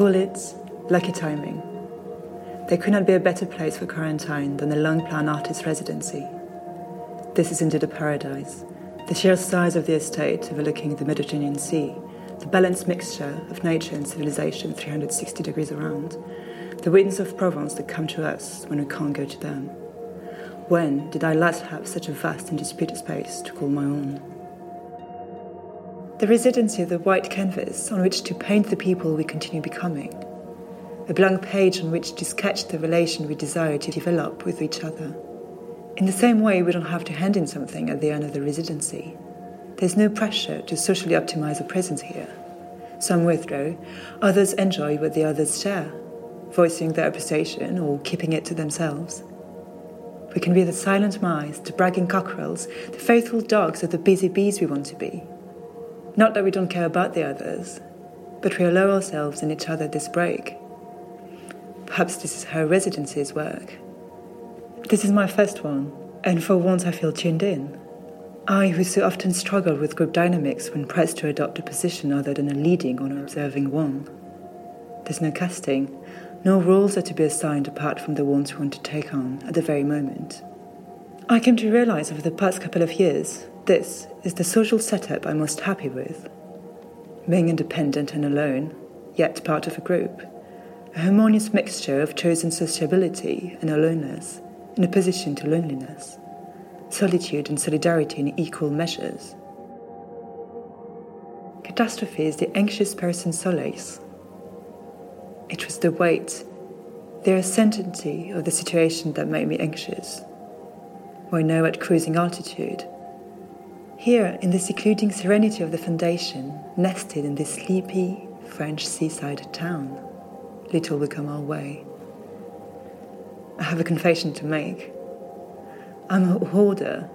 Call it lucky timing. There could not be a better place for quarantine than the Lungplan Artist Residency. This is indeed a paradise. The sheer size of the estate overlooking the Mediterranean Sea, the balanced mixture of nature and civilization 360 degrees around, the winds of Provence that come to us when we can't go to them. When did I last have such a vast and disputed space to call my own? The residency of the white canvas on which to paint the people we continue becoming. A blank page on which to sketch the relation we desire to develop with each other. In the same way, we don't have to hand in something at the end of the residency. There's no pressure to socially optimize a presence here. Some withdraw, others enjoy what the others share, voicing their appreciation or keeping it to themselves. We can be the silent mice, the bragging cockerels, the faithful dogs, or the busy bees we want to be. Not that we don't care about the others, but we allow ourselves and each other this break. Perhaps this is how residencies work. This is my first one, and for once I feel tuned in. I, who so often struggle with group dynamics when pressed to adopt a position other than a leading or an observing one. There's no casting, no roles are to be assigned apart from the ones we want to take on at the very moment. I came to realize over the past couple of years this is the social setup I'm most happy with. Being independent and alone, yet part of a group. A harmonious mixture of chosen sociability and aloneness in opposition to loneliness. Solitude and solidarity in equal measures. Catastrophe is the anxious person's solace. It was the weight, the uncertainty of the situation that made me anxious. Why now at cruising altitude, here, in the secluding serenity of the foundation, nested in this sleepy French seaside town, little will come our way. I have a confession to make. I'm a hoarder,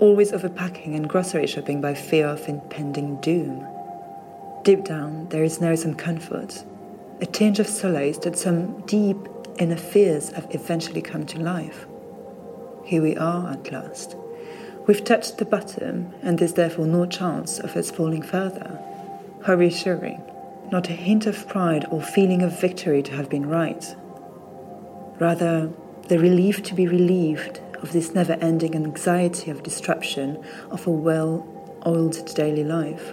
always overpacking and grocery shopping by fear of impending doom. Deep down, there is now some comfort, a tinge of solace that some deep inner fears have eventually come to life. Here we are at last We've touched the bottom, and there's therefore no chance of us falling further. How reassuring. Not a hint of pride or feeling of victory to have been right. Rather, the relief to be relieved of this never ending anxiety of disruption of a well oiled daily life.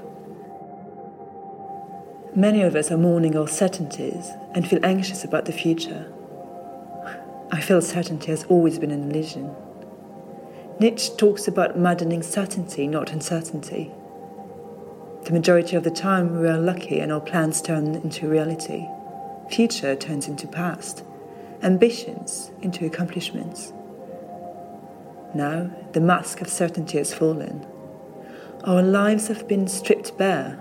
Many of us are mourning our certainties and feel anxious about the future. I feel certainty has always been an illusion. Nietzsche talks about maddening certainty, not uncertainty. The majority of the time, we are lucky and our plans turn into reality. Future turns into past, ambitions into accomplishments. Now, the mask of certainty has fallen. Our lives have been stripped bare.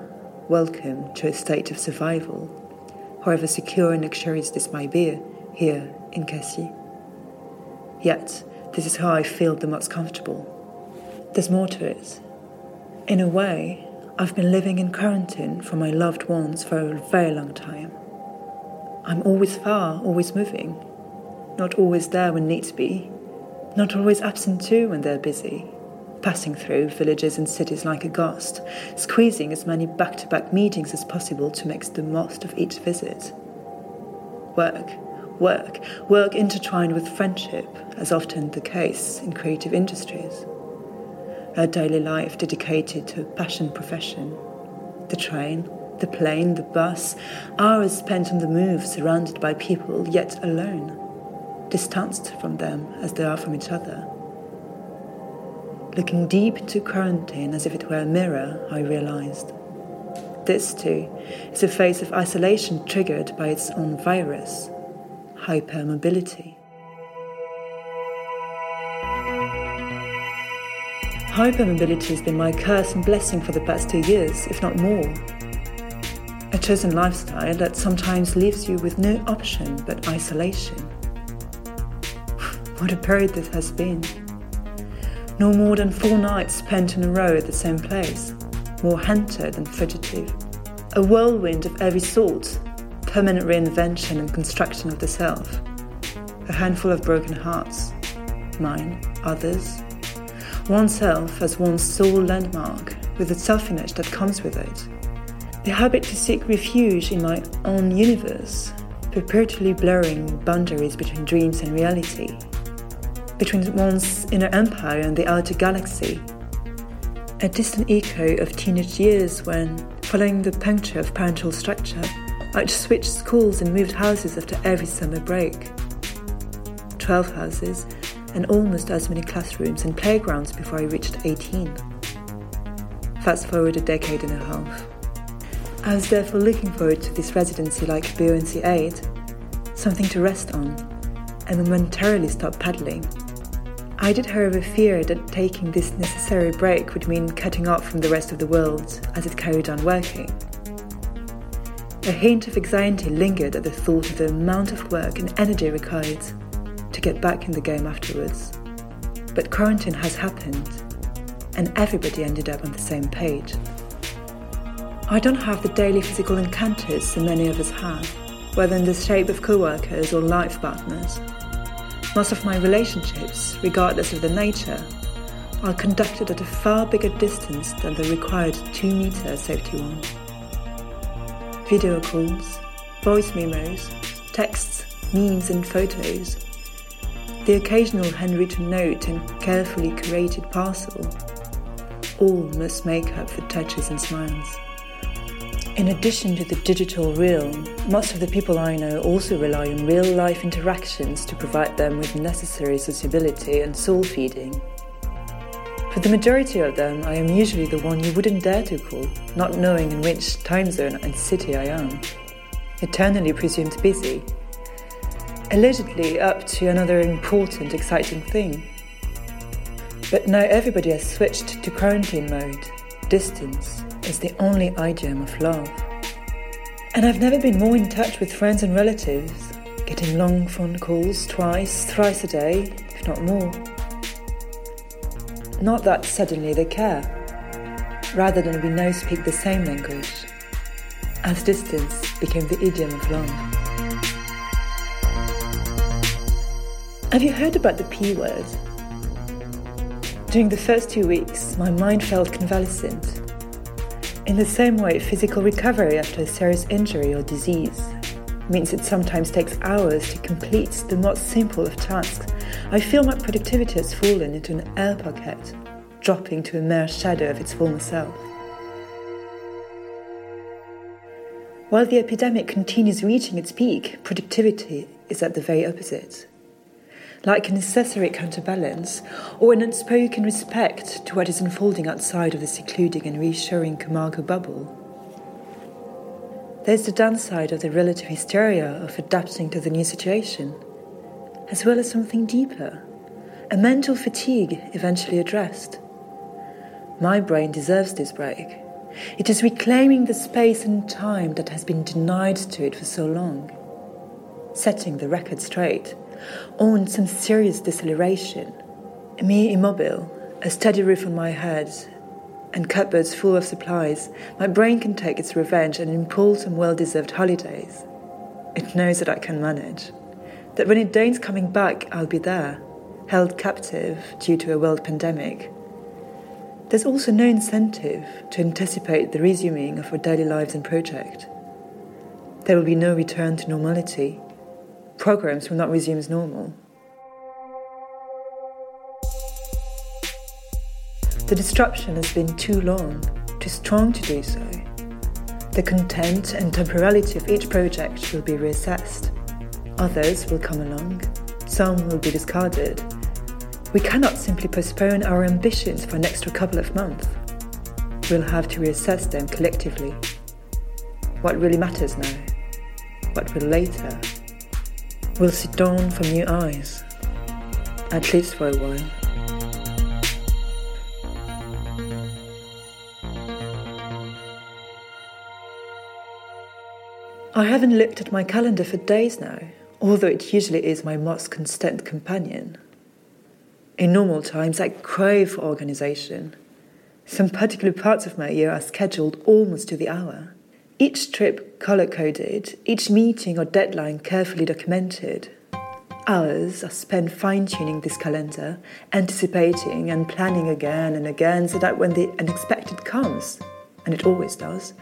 Welcome to a state of survival, however secure and luxurious this might be here in Cassis. Yet, this is how I feel the most comfortable. There's more to it. In a way, I've been living in quarantine for my loved ones for a very long time. I'm always far, always moving, not always there when need to be, not always absent too when they're busy, passing through villages and cities like a ghost, squeezing as many back to back meetings as possible to make the most of each visit. Work, work, work intertwined with friendship, as often the case in creative industries. A daily life dedicated to a passion profession. The train, the plane, the bus, hours spent on the move, surrounded by people, yet alone, distanced from them as they are from each other. Looking deep into quarantine as if it were a mirror, I realized. This, too, is a phase of isolation triggered by its own virus, hypermobility. Hypermobility has been my curse and blessing for the past two years, if not more. A chosen lifestyle that sometimes leaves you with no option but isolation. what a period this has been. No more than four nights spent in a row at the same place, more hunter than fugitive. A whirlwind of every sort, permanent reinvention and construction of the self. A handful of broken hearts, mine, others. Oneself as one's sole landmark, with the self image that comes with it. the habit to seek refuge in my own universe, perpetually blurring boundaries between dreams and reality, between one's inner empire and the outer galaxy. A distant echo of teenage years when, following the puncture of parental structure, I'd switched schools and moved houses after every summer break. Twelve houses, and almost as many classrooms and playgrounds before I reached 18. Fast forward a decade and a half. I was therefore looking forward to this residency like buoyancy aid, something to rest on, and momentarily stop paddling. I did, however, fear that taking this necessary break would mean cutting off from the rest of the world as it carried on working. A hint of anxiety lingered at the thought of the amount of work and energy required to get back in the game afterwards. But quarantine has happened, and everybody ended up on the same page. I don't have the daily physical encounters so many of us have, whether in the shape of co workers or life partners. Most of my relationships, regardless of their nature, are conducted at a far bigger distance than the required 2 meter safety one. Video calls, voice memos, texts, memes, and photos. The occasional handwritten note and carefully curated parcel all must make up for touches and smiles. In addition to the digital realm, most of the people I know also rely on real life interactions to provide them with necessary sociability and soul feeding. For the majority of them, I am usually the one you wouldn't dare to call, not knowing in which time zone and city I am. Eternally presumed busy. Allegedly up to another important, exciting thing. But now everybody has switched to quarantine mode, distance, is the only idiom of love. And I've never been more in touch with friends and relatives, getting long phone calls twice, thrice a day, if not more. Not that suddenly they care, rather than we now speak the same language, as distance became the idiom of love. Have you heard about the P word? During the first two weeks, my mind felt convalescent in the same way, physical recovery after a serious injury or disease means it sometimes takes hours to complete the most simple of tasks. I feel my productivity has fallen into an air pocket, dropping to a mere shadow of its former self. While the epidemic continues reaching its peak, productivity is at the very opposite like a necessary counterbalance or an unspoken respect to what is unfolding outside of the secluding and reassuring Camargo bubble. There's the downside of the relative hysteria of adapting to the new situation, as well as something deeper, a mental fatigue eventually addressed. My brain deserves this break. It is reclaiming the space and time that has been denied to it for so long, setting the record straight on some serious deceleration. Me immobile, a steady roof on my head, and cupboards full of supplies, my brain can take its revenge and impulse some well deserved holidays. It knows that I can manage, that when it deigns coming back, I'll be there, held captive due to a world pandemic. There's also no incentive to anticipate the resuming of our daily lives and project. There will be no return to normality programs will not resume as normal. The disruption has been too long, too strong to do so. The content and temporality of each project will be reassessed. Others will come along, some will be discarded. We cannot simply postpone our ambitions for an extra couple of months. We'll have to reassess them collectively. What really matters now? What will later? will sit down from new eyes, at least for a while. I haven't looked at my calendar for days now, although it usually is my most constant companion. In normal times, I crave for organization. Some particular parts of my year are scheduled almost to the hour. Each trip color coded, each meeting or deadline carefully documented. Hours are spent fine tuning this calendar, anticipating and planning again and again so that when the unexpected comes, and it always does,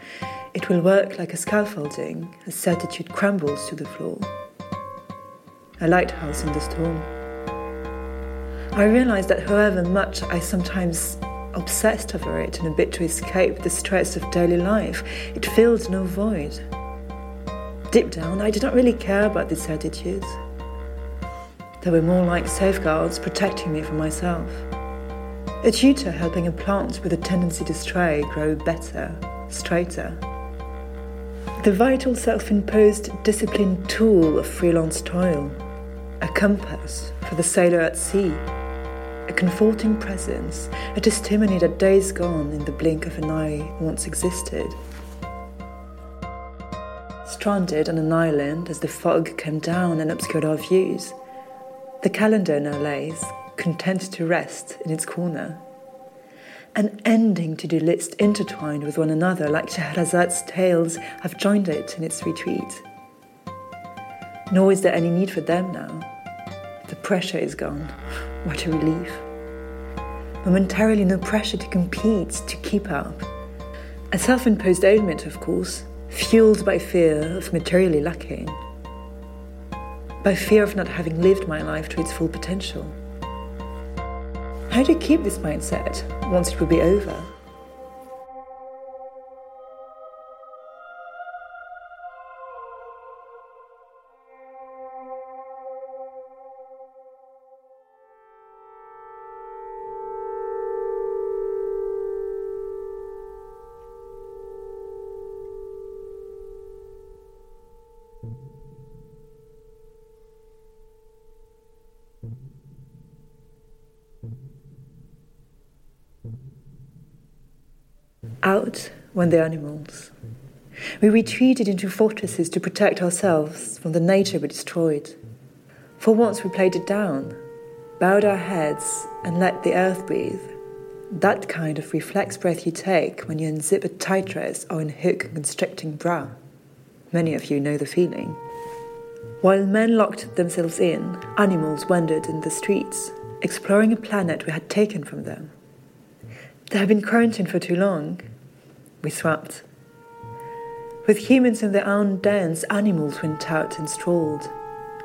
it will work like a scaffolding as certitude crumbles to the floor. A lighthouse in the storm. I realized that however much I sometimes obsessed over it in a bid to escape the stress of daily life, it filled no void. Deep down, I did not really care about these attitudes. They were more like safeguards protecting me from myself. A tutor helping a plant with a tendency to stray grow better, straighter. The vital self imposed disciplined tool of freelance toil, a compass for the sailor at sea a comforting presence, a testimony that days gone in the blink of an eye once existed. Stranded on an island as the fog came down and obscured our views, the calendar now lays, content to rest in its corner. An ending to do list intertwined with one another, like Shahrazad's tales have joined it in its retreat. Nor is there any need for them now. Pressure is gone. What a relief. Momentarily, no pressure to compete, to keep up. A self imposed ailment, of course, fueled by fear of materially lacking, by fear of not having lived my life to its full potential. How do you keep this mindset once it will be over? Out went the animals. We retreated into fortresses to protect ourselves from the nature we destroyed. For once we played it down, bowed our heads, and let the earth breathe. That kind of reflex breath you take when you unzip a tight dress or unhook a constricting bra. Many of you know the feeling. While men locked themselves in, animals wandered in the streets, exploring a planet we had taken from them. They had been quarantined for too long. We swapped. With humans in their own dens, animals went out and strolled.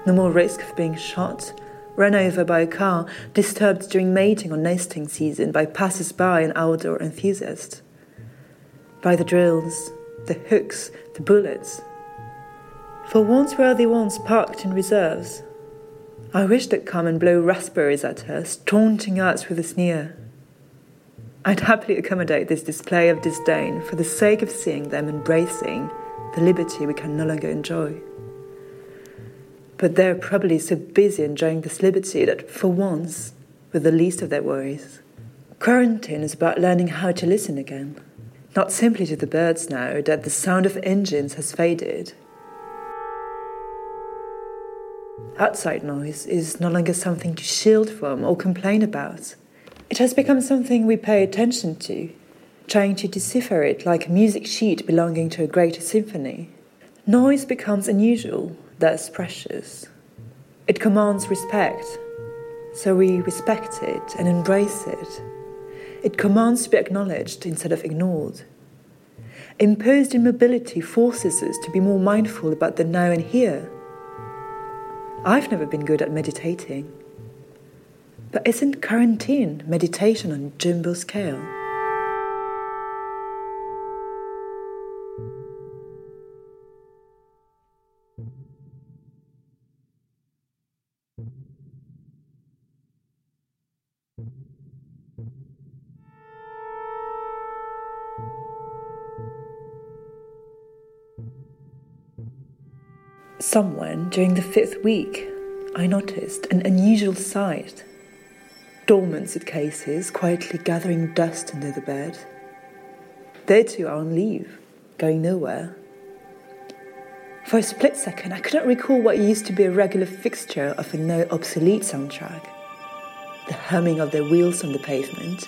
No more risk of being shot, run over by a car, disturbed during mating or nesting season by passers by and outdoor enthusiasts. By the drills, the hooks, the bullets, for once worthy ones parked in reserves. I wish they'd come and blow raspberries at us, taunting us with a sneer. I'd happily accommodate this display of disdain for the sake of seeing them embracing the liberty we can no longer enjoy. But they're probably so busy enjoying this liberty that, for once, with the least of their worries. Quarantine is about learning how to listen again, not simply to the birds now that the sound of engines has faded, outside noise is no longer something to shield from or complain about. It has become something we pay attention to, trying to decipher it like a music sheet belonging to a greater symphony. Noise becomes unusual, thus precious. It commands respect, so we respect it and embrace it. It commands to be acknowledged instead of ignored. Imposed immobility forces us to be more mindful about the now and here I've never been good at meditating. But isn't quarantine meditation on jumbo scale? Someone during the fifth week, I noticed an unusual sight. Dormant suitcases quietly gathering dust under the bed. They too are on leave, going nowhere. For a split second, I could not recall what used to be a regular fixture of a now obsolete soundtrack. The humming of their wheels on the pavement,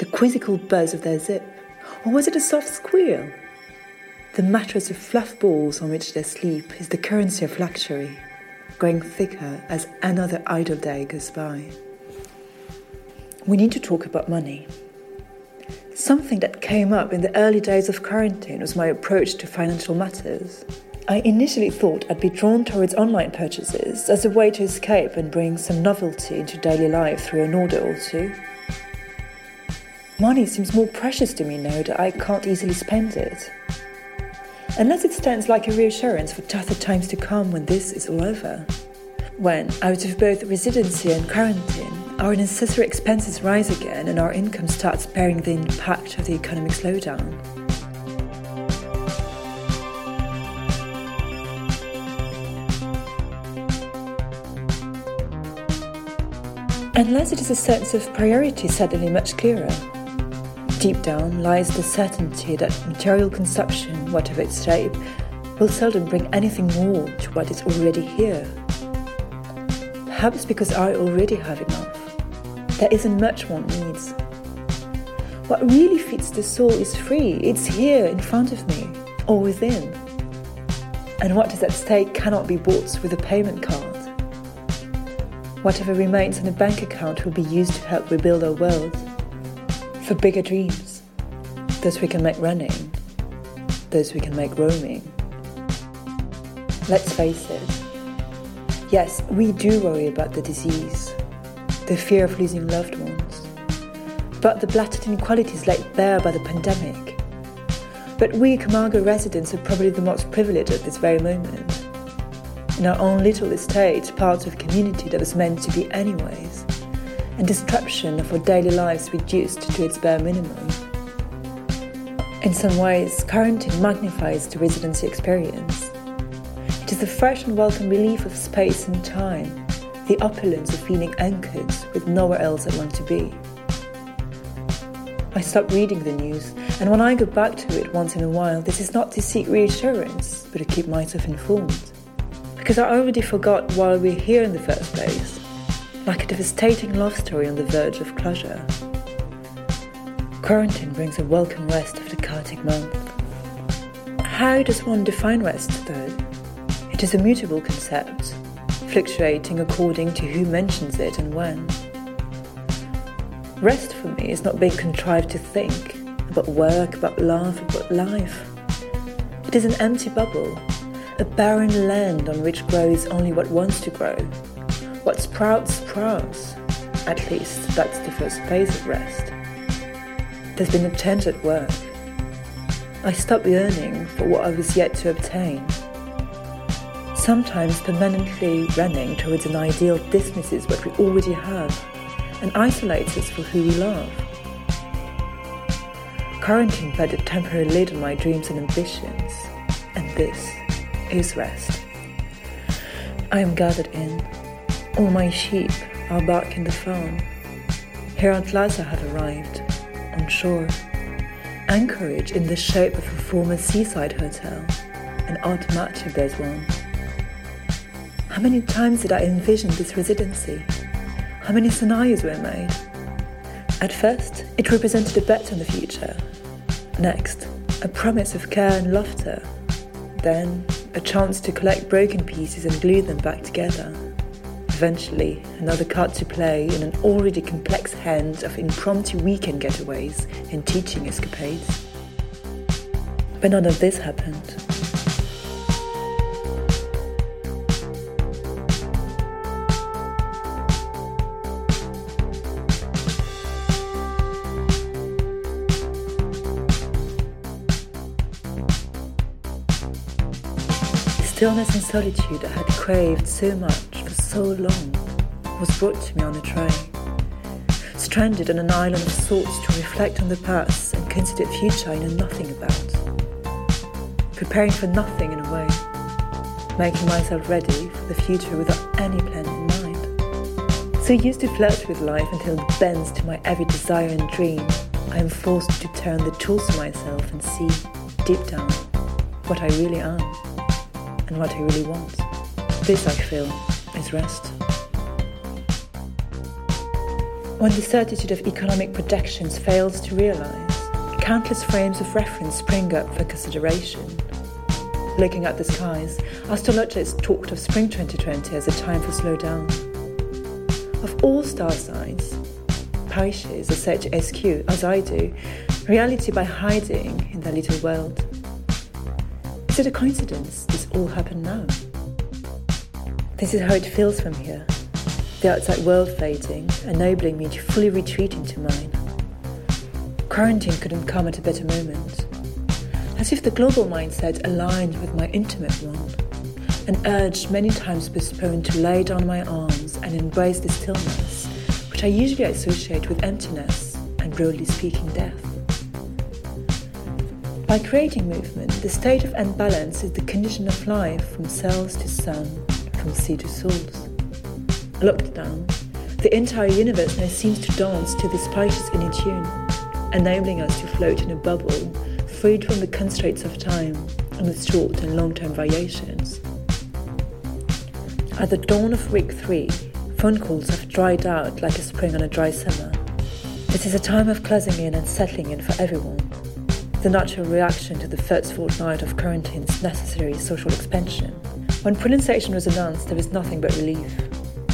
the quizzical buzz of their zip, or was it a soft squeal? The mattress of fluff balls on which they sleep is the currency of luxury, growing thicker as another idle day goes by. We need to talk about money. Something that came up in the early days of quarantine was my approach to financial matters. I initially thought I'd be drawn towards online purchases as a way to escape and bring some novelty into daily life through an order or two. Money seems more precious to me now that I can't easily spend it. Unless it stands like a reassurance for tougher times to come when this is all over. When, out of both residency and quarantine, our necessary expenses rise again and our income starts bearing the impact of the economic slowdown. Unless it is a sense of priority suddenly much clearer. Deep down lies the certainty that material consumption, whatever its shape, will seldom bring anything more to what is already here. Perhaps because I already have enough. There isn't much one needs. What really feeds the soul is free, it's here in front of me, or within. And what is at stake cannot be bought with a payment card. Whatever remains in a bank account will be used to help rebuild our world. For bigger dreams, those we can make running, those we can make roaming. Let's face it. Yes, we do worry about the disease, the fear of losing loved ones, but the blatant inequalities laid bare by the pandemic. But we Camargo residents are probably the most privileged at this very moment in our own little estate, part of a community that was meant to be anyways, and disruption of our daily lives reduced to its bare minimum. In some ways, quarantine magnifies the residency experience. It is the fresh and welcome relief of space and time, the opulence of feeling anchored with nowhere else I want to be. I stop reading the news, and when I go back to it once in a while, this is not to seek reassurance, but to keep myself informed because I already forgot why we're here in the first place, like a devastating love story on the verge of closure. Quarantine brings a welcome rest of the chaotic month. How does one define rest, though? It is a mutable concept, fluctuating according to who mentions it and when. Rest for me is not being contrived to think about work, about love, about life. It is an empty bubble a barren land on which grows only what wants to grow. What sprouts, sprouts. At least that's the first phase of rest. There's been a change at work. I stopped yearning for what I was yet to obtain. Sometimes permanently running towards an ideal dismisses what we already have and isolates us for who we love. Quarantine put a temporary lid on my dreams and ambitions, and this is rest. I am gathered in. All my sheep are back in the farm. Here Aunt Laza have arrived, on shore. Anchorage in the shape of a former seaside hotel, an odd match if there's one. How many times did I envision this residency? How many scenarios were made? At first, it represented a bet on the future. Next, a promise of care and laughter. Then, a chance to collect broken pieces and glue them back together. Eventually, another card to play in an already complex hand of impromptu weekend getaways and teaching escapades. But none of this happened. Stillness and solitude I had craved so much for so long was brought to me on a train. Stranded on an island of sorts to reflect on the past and consider future I know nothing about. Preparing for nothing in a way. Making myself ready for the future without any plan in mind. So used to flirt with life until it bends to my every desire and dream, I am forced to turn the tools to myself and see, deep down, what I really am and what he really wants. This, I feel, is rest. When the certitude of economic projections fails to realize, countless frames of reference spring up for consideration. Looking at the skies, astrologers talked of spring 2020 as a time for slowdown. Of all star signs, Pisces are said to SQ, as I do, reality by hiding in their little world. It a coincidence this all happened now? This is how it feels from here. The outside world fading, enabling me to fully retreat into mine. Quarantine couldn't come at a better moment. As if the global mindset aligned with my intimate one, an urge many times postponed to lay down my arms and embrace the stillness, which I usually associate with emptiness and broadly speaking death. By creating movement, the state of imbalance is the condition of life from cells to sun, from sea to souls. Locked down, the entire universe now seems to dance to this spacious inner tune, enabling us to float in a bubble, freed from the constraints of time and its short and long term variations. At the dawn of week three, phone calls have dried out like a spring on a dry summer. This is a time of closing in and settling in for everyone the natural reaction to the first fortnight of quarantine's necessary social expansion. When pronunciation was announced, there was nothing but relief.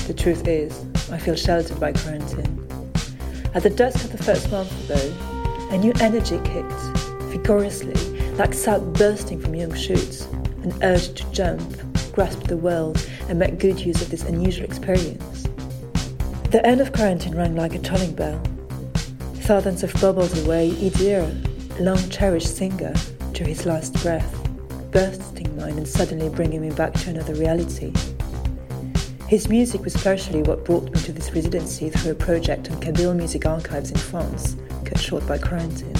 The truth is, I feel sheltered by quarantine. At the dusk of the first month, though, a new energy kicked, vigorously, like sap bursting from young shoots, an urge to jump, grasp the world, and make good use of this unusual experience. The end of quarantine rang like a tolling bell. Thousands of bubbles away each year long cherished singer to his last breath, bursting mine and suddenly bringing me back to another reality. His music was partially what brought me to this residency through a project on Kabyle Music Archives in France, cut short by quarantine.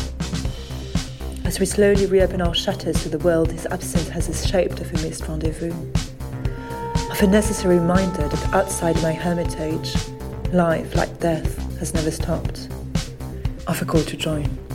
As we slowly reopen our shutters to the world, his absence has the shape of a missed rendezvous, of a necessary reminder that outside my hermitage, life, like death, has never stopped, of a call to join.